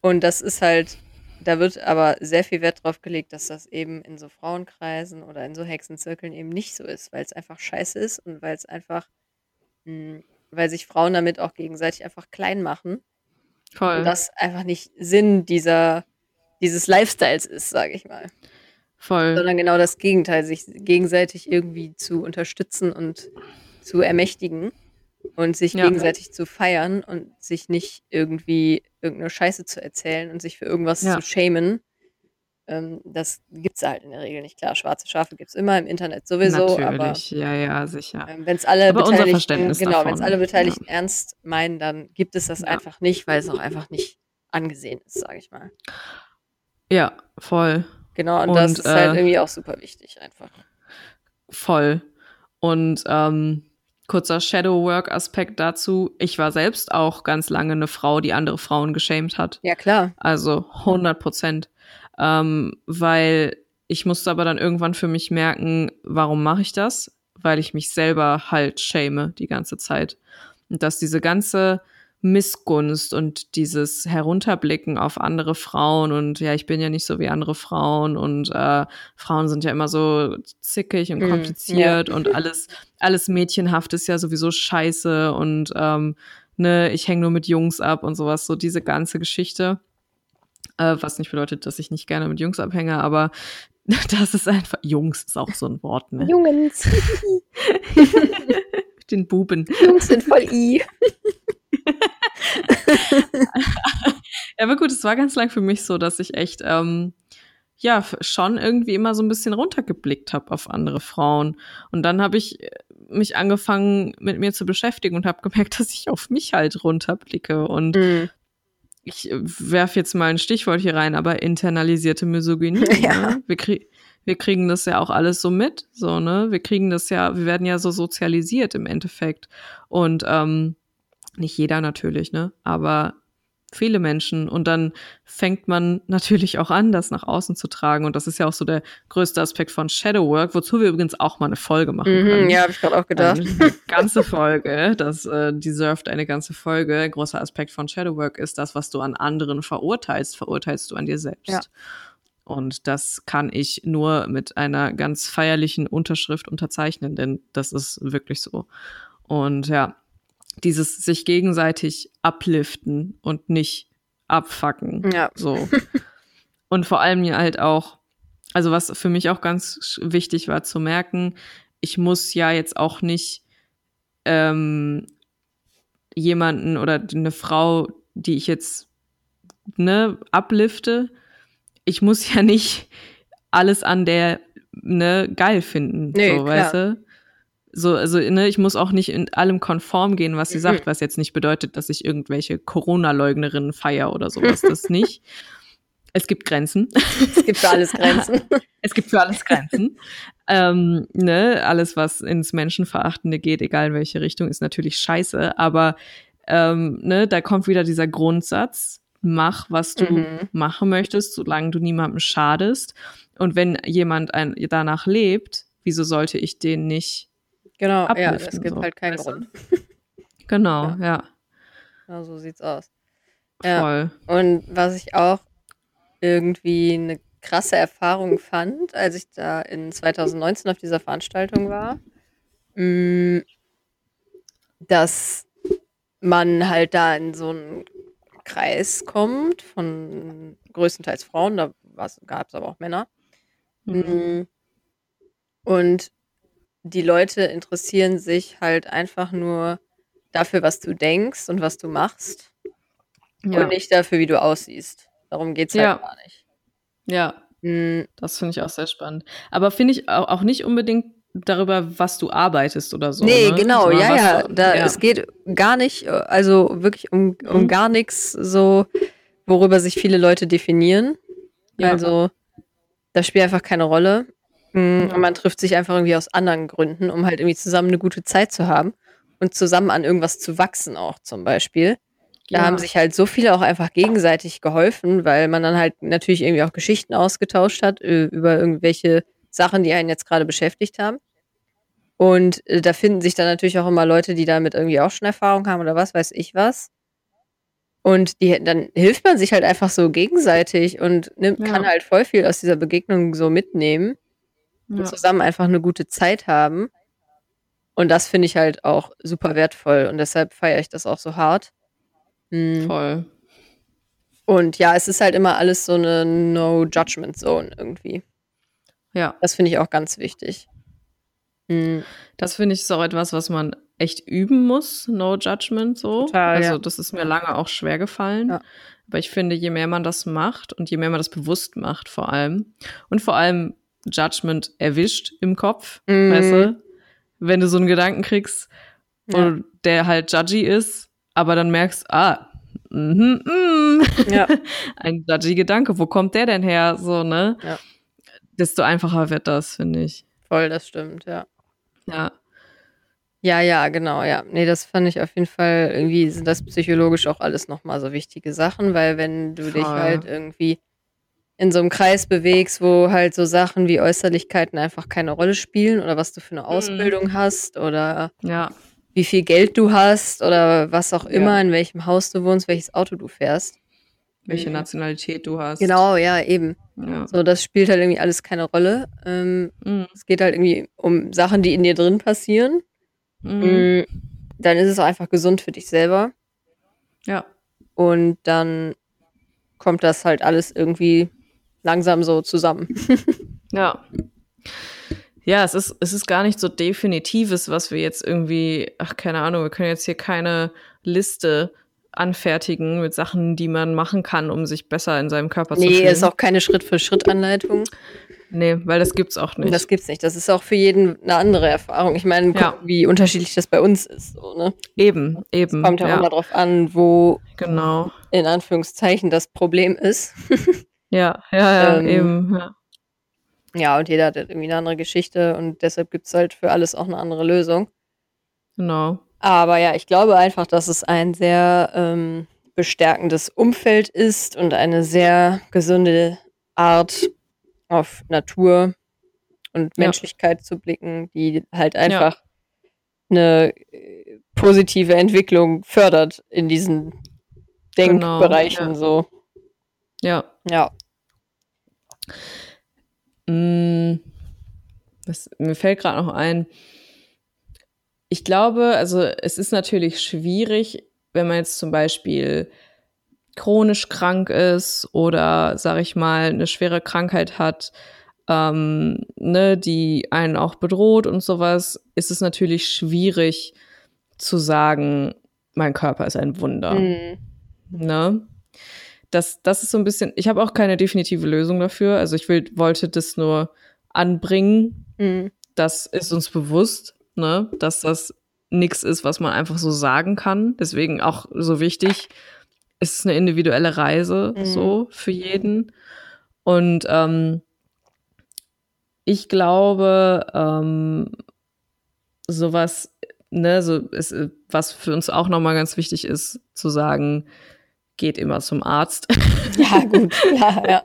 Und das ist halt, da wird aber sehr viel Wert drauf gelegt, dass das eben in so Frauenkreisen oder in so Hexenzirkeln eben nicht so ist, weil es einfach scheiße ist und weil es einfach, mh, hm, weil sich Frauen damit auch gegenseitig einfach klein machen. Voll. Und das einfach nicht Sinn dieser, dieses Lifestyles ist, sage ich mal. Voll. Sondern genau das Gegenteil, sich gegenseitig irgendwie zu unterstützen und zu ermächtigen und sich ja. gegenseitig zu feiern und sich nicht irgendwie irgendeine Scheiße zu erzählen und sich für irgendwas ja. zu schämen. Ähm, das gibt es halt in der Regel nicht. Klar, schwarze Schafe gibt es immer im Internet sowieso. Natürlich, aber, ja, ja, sicher. Ähm, wenn es alle aber Beteiligten, genau, wenn es alle Beteiligten ja. ernst meinen, dann gibt es das einfach nicht, weil es auch einfach nicht angesehen ist, sage ich mal. Ja, voll. Genau, und, und das ist halt äh, halt irgendwie auch super wichtig, einfach. Voll. Und ähm, kurzer Shadow-Work-Aspekt dazu. Ich war selbst auch ganz lange eine Frau, die andere Frauen geschämt hat. Ja, klar. Also 100 Prozent. Ähm, weil ich musste aber dann irgendwann für mich merken, warum mache ich das? Weil ich mich selber halt schäme die ganze Zeit. Und dass diese ganze Missgunst und dieses Herunterblicken auf andere Frauen und ja, ich bin ja nicht so wie andere Frauen und äh, Frauen sind ja immer so zickig und mhm, kompliziert mm, ja. und alles, alles mädchenhaft ist ja sowieso scheiße und ähm, ne, ich hänge nur mit Jungs ab und sowas, so diese ganze Geschichte. Äh, was nicht bedeutet, dass ich nicht gerne mit Jungs abhänge, aber das ist einfach, Jungs ist auch so ein Wort, ne? Jungens. Den Buben. Jungs sind voll i. ja, aber gut, es war ganz lang für mich so, dass ich echt, ähm, ja, schon irgendwie immer so ein bisschen runtergeblickt habe auf andere Frauen. Und dann habe ich äh, mich angefangen, mit mir zu beschäftigen und habe gemerkt, dass ich auf mich halt runterblicke. Und mhm. ich äh, werfe jetzt mal ein Stichwort hier rein, aber internalisierte Misogynie. Ja. Ne? Wir, krie wir kriegen das ja auch alles so mit, so, ne? Wir kriegen das ja, wir werden ja so sozialisiert im Endeffekt. Und ähm, nicht jeder natürlich, ne? Aber viele Menschen. Und dann fängt man natürlich auch an, das nach außen zu tragen. Und das ist ja auch so der größte Aspekt von Shadow Work, wozu wir übrigens auch mal eine Folge machen mhm, können. Ja, habe ich gerade auch gedacht. Eine ganze Folge, das äh, deserved eine ganze Folge. Ein großer Aspekt von Shadow Work ist das, was du an anderen verurteilst, verurteilst du an dir selbst. Ja. Und das kann ich nur mit einer ganz feierlichen Unterschrift unterzeichnen, denn das ist wirklich so. Und ja, dieses sich gegenseitig upliften und nicht abfacken. Ja. So. und vor allem halt auch, also was für mich auch ganz wichtig war zu merken, ich muss ja jetzt auch nicht ähm, jemanden oder eine Frau, die ich jetzt ne, uplifte, ich muss ja nicht alles an der ne geil finden, nee, so, klar. weißt du? So, also, ne, ich muss auch nicht in allem konform gehen, was sie mhm. sagt, was jetzt nicht bedeutet, dass ich irgendwelche Corona-Leugnerinnen feier oder sowas. Das nicht. Es gibt Grenzen. Es gibt für alles Grenzen. es gibt für alles Grenzen. ähm, ne, alles, was ins Menschenverachtende geht, egal in welche Richtung, ist natürlich scheiße. Aber ähm, ne, da kommt wieder dieser Grundsatz, mach, was du mhm. machen möchtest, solange du niemandem schadest. Und wenn jemand ein, danach lebt, wieso sollte ich den nicht Genau, ja, es gibt so. halt keinen Grund. Genau, ja. ja. Genau so sieht's aus. Ja. Voll. Und was ich auch irgendwie eine krasse Erfahrung fand, als ich da in 2019 auf dieser Veranstaltung war, mm, dass man halt da in so einen Kreis kommt von größtenteils Frauen, da gab es aber auch Männer. Mhm. Mm, und die Leute interessieren sich halt einfach nur dafür, was du denkst und was du machst Ja. und nicht dafür, wie du aussiehst. Darum geht's halt Ja. gar nicht. Ja, Mm, das finde ich auch sehr spannend. Aber finde ich auch, nicht unbedingt darüber, was du arbeitest oder so. nee, ne? genau, ja, ja, du- da, ja. Es geht gar nicht, äh, also wirklich um, um Mhm. gar nichts so, worüber sich viele Leute definieren. Ja. Also, das spielt einfach keine Rolle. Ja. Und man trifft sich einfach irgendwie aus anderen Gründen, um halt irgendwie zusammen eine gute Zeit zu haben und zusammen an irgendwas zu wachsen auch zum Beispiel. Da ja. haben sich halt so viele auch einfach gegenseitig geholfen, weil man dann halt natürlich irgendwie auch Geschichten ausgetauscht hat über irgendwelche Sachen, die einen jetzt gerade beschäftigt haben. Und äh, da finden sich dann natürlich auch immer Leute, die damit irgendwie auch schon Erfahrung haben oder was weiß ich was. Und die, dann hilft man sich halt einfach so gegenseitig und nimmt, Ja. kann halt voll viel aus dieser Begegnung so mitnehmen ja. und zusammen einfach eine gute Zeit haben. Und das finde ich halt auch super wertvoll und deshalb feiere ich das auch so hart. Mm. Voll. Und ja, es ist halt immer alles so eine No-Judgment-Zone irgendwie. Ja, Das finde ich auch ganz wichtig. Mm, das finde ich ist auch etwas, was man echt üben muss. No Judgment so. Total, also ja. das ist mir lange auch schwer gefallen. Ja. Aber ich finde, je mehr man das macht und je mehr man das bewusst macht, vor allem und vor allem Judgment erwischt im Kopf, Mhm. weißt du, wenn du so einen Gedanken kriegst, Ja. der halt judgy ist, aber dann merkst, ah, mhm, mm, Ja. ein judgy Gedanke, wo kommt der denn her? So, ne? Ja. Desto einfacher wird das, finde ich. Voll, das stimmt, ja. Ja. Ja, ja, genau, ja. Nee, das fand ich auf jeden Fall, irgendwie sind das psychologisch auch alles nochmal so wichtige Sachen, weil wenn du dich Voll. halt irgendwie in so einem Kreis bewegst, wo halt so Sachen wie Äußerlichkeiten einfach keine Rolle spielen oder was du für eine Ausbildung hast oder Ja. wie viel Geld du hast oder was auch Ja. immer, in welchem Haus du wohnst, welches Auto du fährst. Welche Mhm. Nationalität du hast. Genau, ja, eben. Ja. So, das spielt halt irgendwie alles keine Rolle. Ähm, Mhm. es geht halt irgendwie um Sachen, die in dir drin passieren. Mhm. Mm, Dann ist es auch einfach gesund für dich selber. Ja. Und dann kommt das halt alles irgendwie langsam so zusammen. Ja. Ja, es ist, es ist gar nicht so Definitives, was wir jetzt irgendwie, ach, keine Ahnung, wir können jetzt hier keine Liste anfertigen mit Sachen, die man machen kann, um sich besser in seinem Körper zu nee, fühlen. ist auch keine Schritt-für-Schritt-Anleitung. Nee, weil das gibt's auch nicht. Das gibt's nicht. Das ist auch für jeden eine andere Erfahrung. Ich meine, Ja. wie unterschiedlich das bei uns ist. So, ne? eben, eben. Kommt ja, auch ja, immer drauf an, wo genau. in Anführungszeichen das Problem ist. Ja, ja, ja, Ähm, eben. Ja. Ja, und jeder hat irgendwie eine andere Geschichte und deshalb gibt's halt für alles auch eine andere Lösung. Genau. Aber ja, ich glaube einfach, dass es ein sehr ähm, bestärkendes Umfeld ist und eine sehr gesunde Art auf Natur und Ja. Menschlichkeit zu blicken, die halt einfach eine äh, positive Entwicklung fördert in diesen Genau, Denkbereichen ja. so. Ja. Ja. Was, mir fällt gerade noch ein. Ich glaube, also es ist natürlich schwierig, wenn man jetzt zum Beispiel chronisch krank ist oder, sag ich mal, eine schwere Krankheit hat, ähm, ne, die einen auch bedroht und sowas, ist es natürlich schwierig zu sagen, mein Körper ist ein Wunder. Mhm. Ne? Das, das ist so ein bisschen, ich habe auch keine definitive Lösung dafür. Also ich will, wollte das nur anbringen. Mhm. Das ist uns bewusst, ne? dass das nichts ist, was man einfach so sagen kann. Deswegen auch so wichtig, es ist eine individuelle Reise Mhm. so für jeden. Und ähm, ich glaube, ähm, sowas, ne, so ist, was für uns auch nochmal ganz wichtig ist, zu sagen, geht immer zum Arzt. Ja, gut, klar, ja.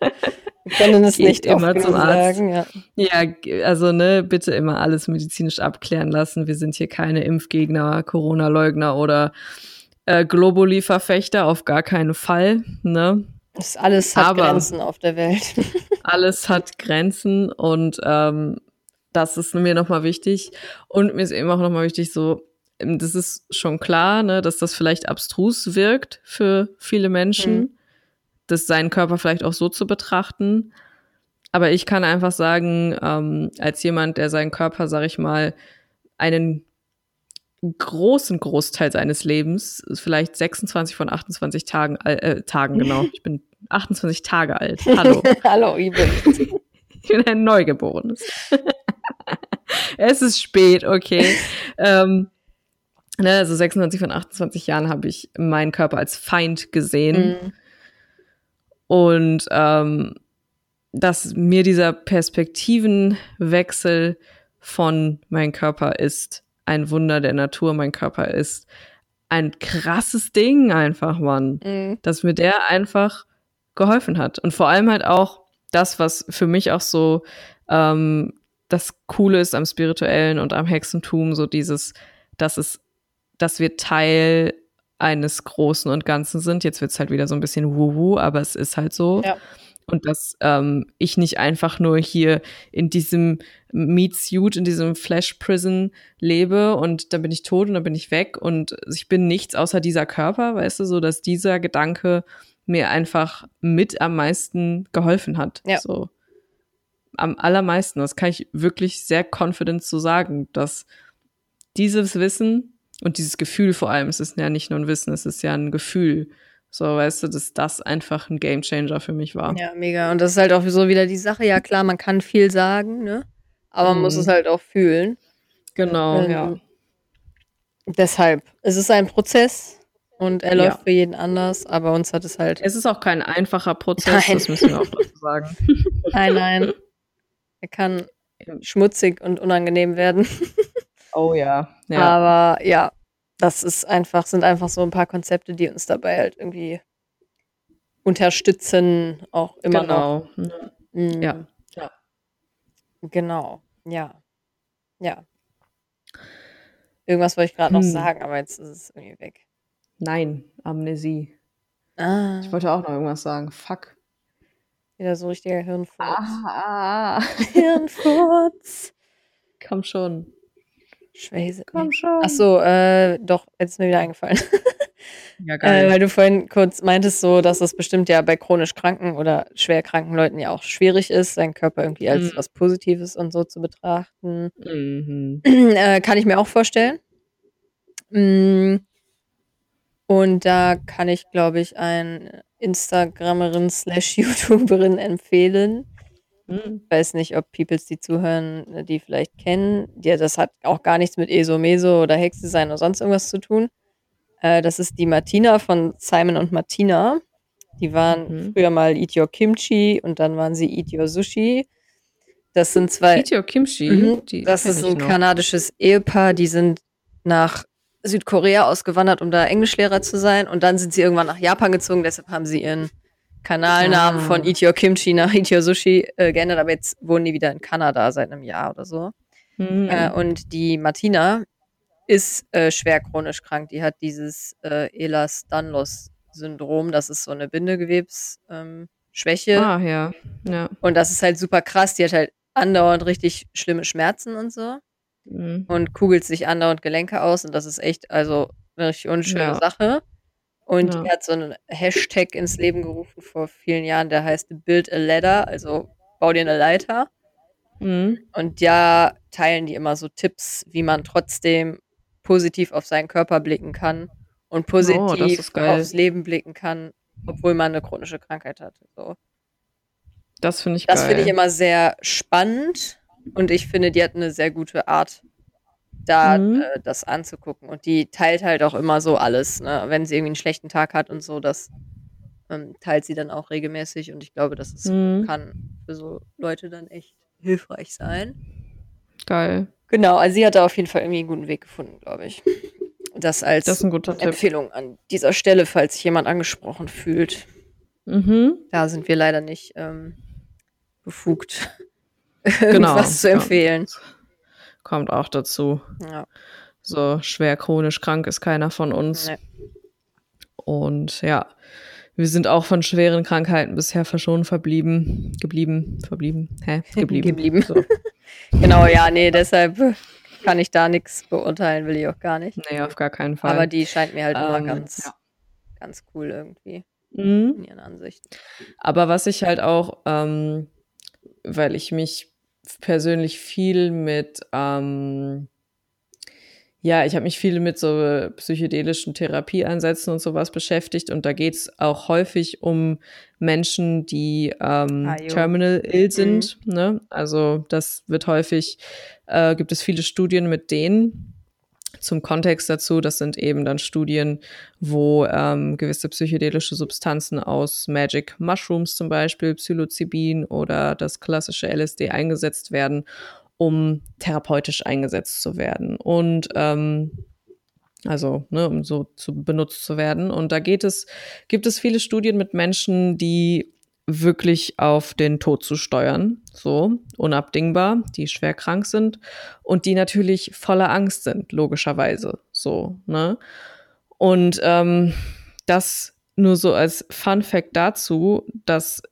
Wir können es Geht nicht immer zum Arzt. sagen, ja. Ja, also ne, bitte immer alles medizinisch abklären lassen. Wir sind hier keine Impfgegner, Corona-Leugner oder äh, Globuli-Verfechter, auf gar keinen Fall. Ne? Das alles hat Aber- Grenzen auf der Welt. Alles hat Grenzen und ähm, das ist mir nochmal wichtig. Und mir ist eben auch nochmal wichtig, so, das ist schon klar, ne, dass das vielleicht abstrus wirkt für viele Menschen, Mhm. das seinen Körper vielleicht auch so zu betrachten. Aber ich kann einfach sagen, ähm, als jemand, der seinen Körper, sag ich mal, einen großen Großteil seines Lebens, vielleicht 26 von 28 Tagen, äh, Tagen genau. Ich bin 28 Tage alt. Hallo. Hallo, Ibe. Ich bin ein Neugeborenes. es ist spät, okay. ähm, ne, also 26 von 28 Jahren habe ich meinen Körper als Feind gesehen. Mhm. Und ähm, dass mir dieser Perspektivenwechsel von mein Körper ist ein Wunder der Natur, mein Körper ist ein krasses Ding einfach, Mann. Mhm. Dass mir der einfach geholfen hat. Und vor allem halt auch das, was für mich auch so ähm, das Coole ist am Spirituellen und am Hexentum, so dieses, dass es, dass wir Teil eines Großen und Ganzen sind. Jetzt wird es halt wieder so ein bisschen wuhu, aber es ist halt so. Ja. Und dass ähm, ich nicht einfach nur hier in diesem Meat Suit, in diesem Flash Prison lebe und dann bin ich tot und dann bin ich weg und ich bin nichts außer dieser Körper, weißt du, so dass dieser Gedanke mir einfach mit am meisten geholfen hat. Ja. So am allermeisten. Das kann ich wirklich sehr confident so sagen, dass dieses Wissen und dieses Gefühl vor allem, es ist ja nicht nur ein Wissen, es ist ja ein Gefühl. So, weißt du, dass das einfach ein Gamechanger für mich war. Ja, mega. Und das ist halt auch so wieder die Sache. Ja, klar, man kann viel sagen, ne? Aber man muss mhm. es halt auch fühlen. Genau, ähm, ja. Deshalb, es ist ein Prozess und er läuft ja. für jeden anders, aber uns hat es halt. Es ist auch kein einfacher Prozess, nein. das müssen wir auch dazu sagen. Nein, nein. Er kann schmutzig und unangenehm werden. Oh ja. ja. Aber ja, das ist einfach, sind einfach so ein paar Konzepte, die uns dabei halt irgendwie unterstützen, auch immer genau. noch. Mhm. Ja. ja. Genau, ja. Ja. Irgendwas wollte ich gerade hm. noch sagen, aber jetzt ist es irgendwie weg. Nein, Amnesie. Ah. Ich wollte auch noch irgendwas sagen. Fuck. Wieder so richtiger Hirnfurz. Ah, ah. Hirnfurz. Komm schon. Schwäse. Komm schon. Ach so, äh, doch, jetzt ist mir wieder eingefallen. ja, geil. Äh, weil du vorhin kurz meintest so, dass das bestimmt ja bei chronisch kranken oder schwer kranken Leuten ja auch schwierig ist, seinen Körper irgendwie als mhm. was Positives und so zu betrachten. Mhm. Äh, kann ich mir auch vorstellen. Mm. Und da kann ich, glaube ich, ein Instagramerin slash YouTuberin empfehlen. Hm. Weiß nicht, ob Peoples, die zuhören, die vielleicht kennen. Ja, das hat auch gar nichts mit ESO, Meso oder Hexe sein oder sonst irgendwas zu tun. Äh, das ist die Martina von Simon und Martina. Die waren mhm. früher mal Eat Your Kimchi und dann waren sie Eat Your Sushi. Das sind zwei. Eat Your Kimchi? Mhm, das ist ein noch. kanadisches Ehepaar, die sind nach Südkorea ausgewandert, um da Englischlehrer zu sein. Und dann sind sie irgendwann nach Japan gezogen, deshalb haben sie ihren Kanalnamen ah. von Eat Your Kimchi nach Eat Your Sushi äh, geändert, aber jetzt wohnen die wieder in Kanada seit einem Jahr oder so. Mhm. Äh, und die Martina ist äh, schwer chronisch krank. Die hat dieses äh, Ehlers-Danlos-Syndrom. Das ist so eine Bindegewebsschwäche. Ähm, ah, ja. ja. Und das ist halt super krass. Die hat halt andauernd richtig schlimme Schmerzen und so. Mhm. Und kugelt sich andauernd Gelenke aus. Und das ist echt, also, eine richtig unschöne ja. Sache. Und ja. er hat so einen Hashtag ins Leben gerufen vor vielen Jahren, der heißt Build a Ladder, also bau dir eine Leiter. Mhm. Und ja, teilen die immer so Tipps, wie man trotzdem positiv auf seinen Körper blicken kann und oh, positiv oh, aufs Leben blicken kann, obwohl man eine chronische Krankheit hat. So. Das finde ich Das finde ich immer sehr spannend und ich finde, die hat eine sehr gute Art, da mhm. äh, das anzugucken. Und die teilt halt auch immer so alles, ne? wenn sie irgendwie einen schlechten Tag hat und so, das ähm, teilt sie dann auch regelmäßig. Und ich glaube, das ist, mhm. kann für so Leute dann echt hilfreich sein. Geil. Genau, also sie hat da auf jeden Fall irgendwie einen guten Weg gefunden, glaube ich. Das als das Empfehlung Tipp. an dieser Stelle, falls sich jemand angesprochen fühlt. Mhm. Da sind wir leider nicht ähm, befugt, genau, was zu empfehlen. Ja kommt auch dazu. Ja. So schwer chronisch krank ist keiner von uns. Nee. Und ja, wir sind auch von schweren Krankheiten bisher verschont verblieben, geblieben, verblieben, hä, geblieben. geblieben. So. genau, ja, nee, deshalb kann ich da nichts beurteilen, will ich auch gar nicht. Nee, auf gar keinen Fall. Aber die scheint mir halt ähm, immer ganz, ja. ganz cool irgendwie mhm. in ihren Ansichten. Aber was ich halt auch, ähm, weil ich mich persönlich viel mit, ähm, Ja, ich habe mich viel mit so psychedelischen Therapieansätzen und sowas beschäftigt und da geht es auch häufig um Menschen, die ähm, Ah, terminal ill sind. Ne? Also das wird häufig, äh, gibt es viele Studien mit denen. Zum Kontext dazu, das sind eben dann Studien, wo ähm, gewisse psychedelische Substanzen aus Magic Mushrooms zum Beispiel, Psilocybin oder das klassische LSD eingesetzt werden, um therapeutisch eingesetzt zu werden. Und ähm, also, ne, um so zu benutzt zu werden. Und da geht es, gibt es viele Studien mit Menschen, die wirklich auf den Tod zu steuern, so unabdingbar, die schwer krank sind und die natürlich voller Angst sind, logischerweise, so, ne? Und ähm, das nur so als Fun Fact dazu, dass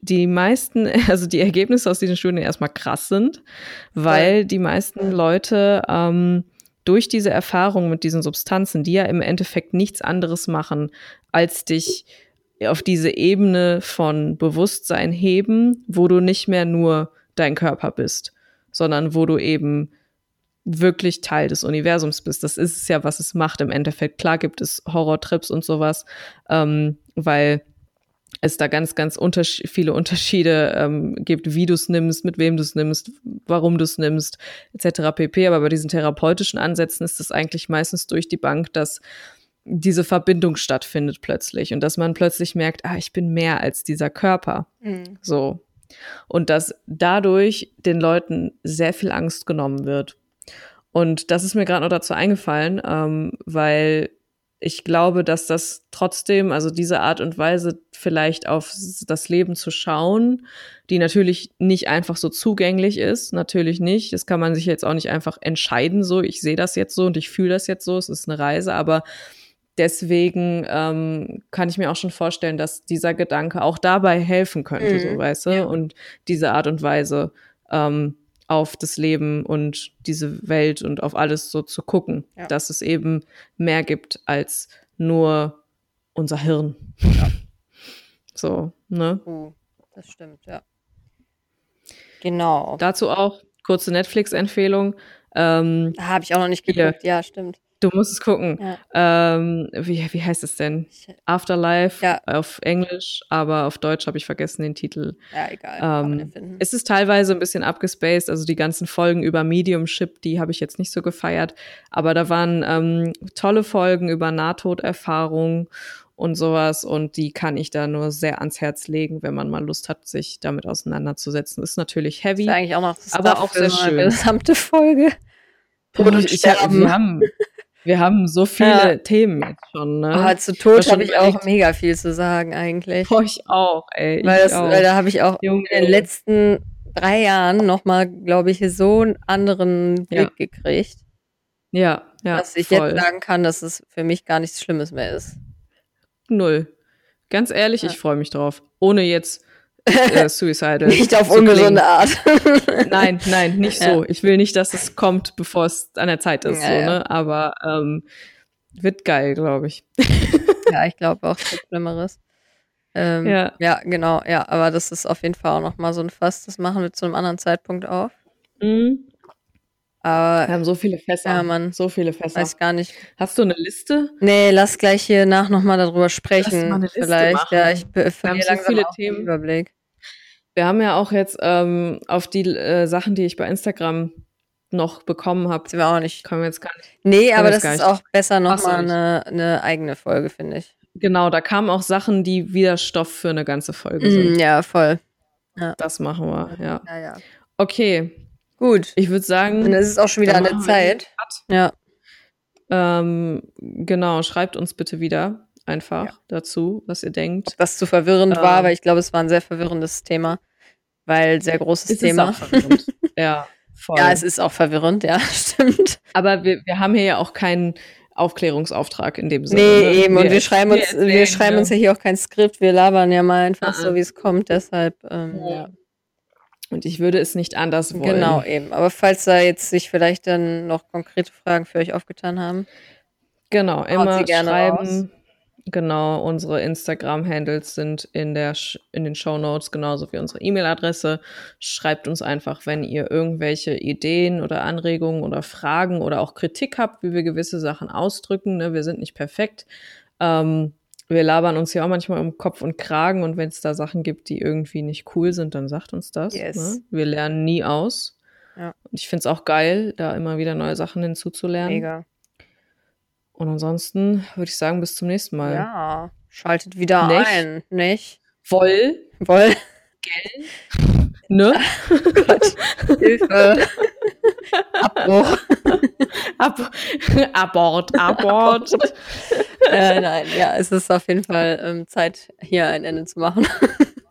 die meisten, also die Ergebnisse aus diesen Studien erstmal krass sind, weil die meisten Leute ähm, durch diese Erfahrung mit diesen Substanzen, die ja im Endeffekt nichts anderes machen, als dich auf diese Ebene von Bewusstsein heben, wo du nicht mehr nur dein Körper bist, sondern wo du eben wirklich Teil des Universums bist. Das ist es ja, was es macht im Endeffekt. Klar gibt es Horrortrips und sowas, ähm, weil es da ganz, ganz unterschied viele Unterschiede ähm, gibt, wie du es nimmst, mit wem du es nimmst, warum du es nimmst, etc. pp. Aber bei diesen therapeutischen Ansätzen ist es eigentlich meistens durch die Bank, dass diese Verbindung stattfindet plötzlich und dass man plötzlich merkt, ah, ich bin mehr als dieser Körper. Mhm. So. Und dass dadurch den Leuten sehr viel Angst genommen wird. Und das ist mir gerade noch dazu eingefallen, ähm, weil ich glaube, dass das trotzdem, also diese Art und Weise vielleicht auf das Leben zu schauen, die natürlich nicht einfach so zugänglich ist, natürlich nicht. Das kann man sich jetzt auch nicht einfach entscheiden, so ich sehe das jetzt so und ich fühle das jetzt so, es ist eine Reise, aber deswegen ähm, kann ich mir auch schon vorstellen, dass dieser Gedanke auch dabei helfen könnte, Mhm. so weißt du, Ja. und diese Art und Weise ähm, auf das Leben und diese Welt und auf alles so zu gucken, Ja. dass es eben mehr gibt als nur unser Hirn. So, ne? Uh, das stimmt, ja. Genau. Dazu auch kurze Netflix-Empfehlung. Ähm, Da habe ich auch noch nicht geguckt. Ja, stimmt. Du musst es gucken. Ja. Ähm, wie, wie heißt es denn? Afterlife Ja. auf Englisch, aber auf Deutsch habe ich vergessen den Titel. ja, egal. Ähm, es ist teilweise ein bisschen abgespaced, also die ganzen Folgen über Mediumship, die habe ich jetzt nicht so gefeiert, aber da waren ähm, tolle Folgen über Nahtoderfahrung und sowas und die kann ich da nur sehr ans Herz legen, wenn man mal Lust hat, sich damit auseinanderzusetzen. Ist natürlich heavy. ist eigentlich auch noch aber auch sehr schön. gesamte Folge. Tod und ich, ich, wir, Sterben. haben, wir haben so viele Ja. Themen jetzt schon, ne? Aber zu Tod habe ich auch mega viel zu sagen eigentlich. Boah, ich auch, ey. weil, das, auch. weil da habe ich auch Junge. in den letzten drei Jahren nochmal, glaube ich, so einen anderen Blick Ja. gekriegt, ja, ja, dass ich voll. jetzt sagen kann, dass es für mich gar nichts Schlimmes mehr ist. Null. Ganz ehrlich, Ja. ich freue mich drauf. Ohne jetzt äh, suicidal. Nicht auf ungesunde Art. Nein, nein, nicht Ja. so. Ich will nicht, dass es kommt, bevor es an der Zeit ist. Ja, so, ja. ne? Aber ähm, wird geil, glaube ich. ja, ich glaube auch Schlimmeres. Ähm, ja. Ja. genau, ja, aber das ist auf jeden Fall auch nochmal so ein Fass. Das machen wir zu einem anderen Zeitpunkt auf. Mhm. Wir Aber haben so viele Fässer. Ja, Mann. So viele Fässer. weiß gar nicht. Hast du eine Liste? Nee, lass gleich hier nach nochmal darüber Lass sprechen. mal eine Liste vielleicht. machen. Ja, ich verliere so viele Themen. Überblick. Wir haben ja auch jetzt ähm, auf die äh, Sachen, die ich bei Instagram noch bekommen habe, Sind wir auch nicht. können wir jetzt gar nicht. Nee, aber das ist auch besser so, nochmal eine, eine eigene Folge, finde ich. Genau, da kamen auch Sachen, die wieder Stoff für eine ganze Folge Mm, sind. ja, voll. Das machen wir, ja. Ja, ja. Okay, Gut. ich würde sagen, es ist auch schon wieder dann an der Zeit. Ja. Ähm, genau, schreibt uns bitte wieder einfach Ja. dazu, was ihr denkt. Das zu verwirrend Ähm. war, aber ich glaube, es war ein sehr verwirrendes Thema. Weil sehr großes Ist Thema. auch verwirrend. ja, voll. Ja, es ist auch verwirrend, ja, stimmt. Aber wir, wir haben hier ja auch keinen Aufklärungsauftrag in dem Sinne. Nee, ne? eben. Und wir schreiben uns, erzählen, wir schreiben uns ja hier auch kein Skript, wir labern ja mal einfach Ah, so, wie es kommt. Deshalb, ähm, Ja. ja. Und ich würde es nicht anders wollen. Genau, eben. Aber falls da jetzt sich vielleicht dann noch konkrete Fragen für euch aufgetan haben. Genau, immer schreiben. Genau, unsere Instagram-Handles sind in, der in den Show Notes, genauso wie unsere E-Mail-Adresse. Schreibt uns einfach, wenn ihr irgendwelche Ideen oder Anregungen oder Fragen oder auch Kritik habt, wie wir gewisse Sachen ausdrücken. Ne? Wir sind nicht perfekt. Ähm, wir labern uns ja auch manchmal um Kopf und Kragen und wenn es da Sachen gibt, die irgendwie nicht cool sind, dann sagt uns das. Yes. Ne? Wir lernen nie aus. Ja. Und ich finde es auch geil, da immer wieder neue Sachen hinzuzulernen. Mega. Und ansonsten würde ich sagen, bis zum nächsten Mal. Ja, schaltet wieder Nicht? ein, nicht? Woll, Woll. ne? Gott. Hilfe. Abbruch. Ab abort, abort. äh, nein, ja, es ist auf jeden Fall ähm, Zeit, hier ein Ende zu machen.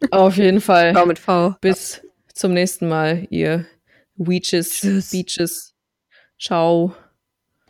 Auf jeden Fall. V mit V. Bis zum nächsten Mal, ihr Weeches. Beaches. Ciao.